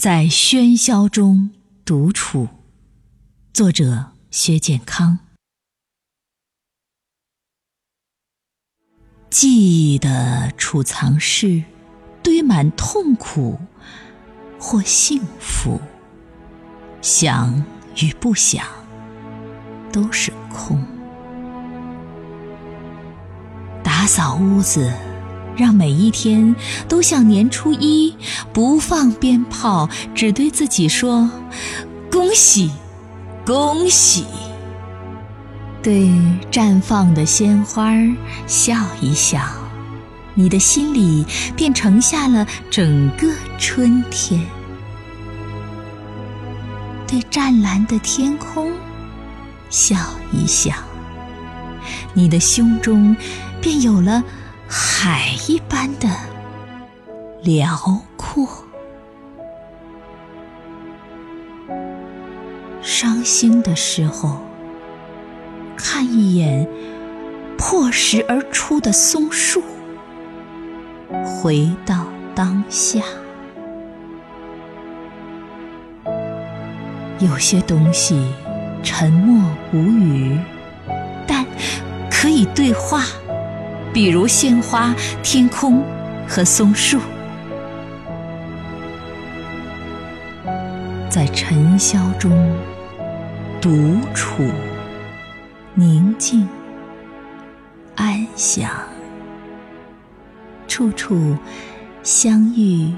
在喧嚣中独处，作者薛建康。记忆的储藏室堆满痛苦或幸福，想与不想都是空。打扫屋子。让每一天都像年初一，不放鞭炮，只对自己说：“恭喜，恭喜！”对绽放的鲜花笑一笑，你的心里便盛下了整个春天。对湛蓝的天空笑一笑，你的胸中便有了。海一般的辽阔，伤心的时候，看一眼破石而出的松树，回到当下。有些东西沉默无语，但可以对话。比如鲜花、天空和松树，在尘嚣中独处，宁静安详，处处相遇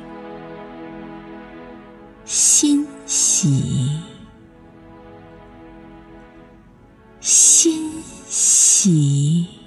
欣喜，欣喜。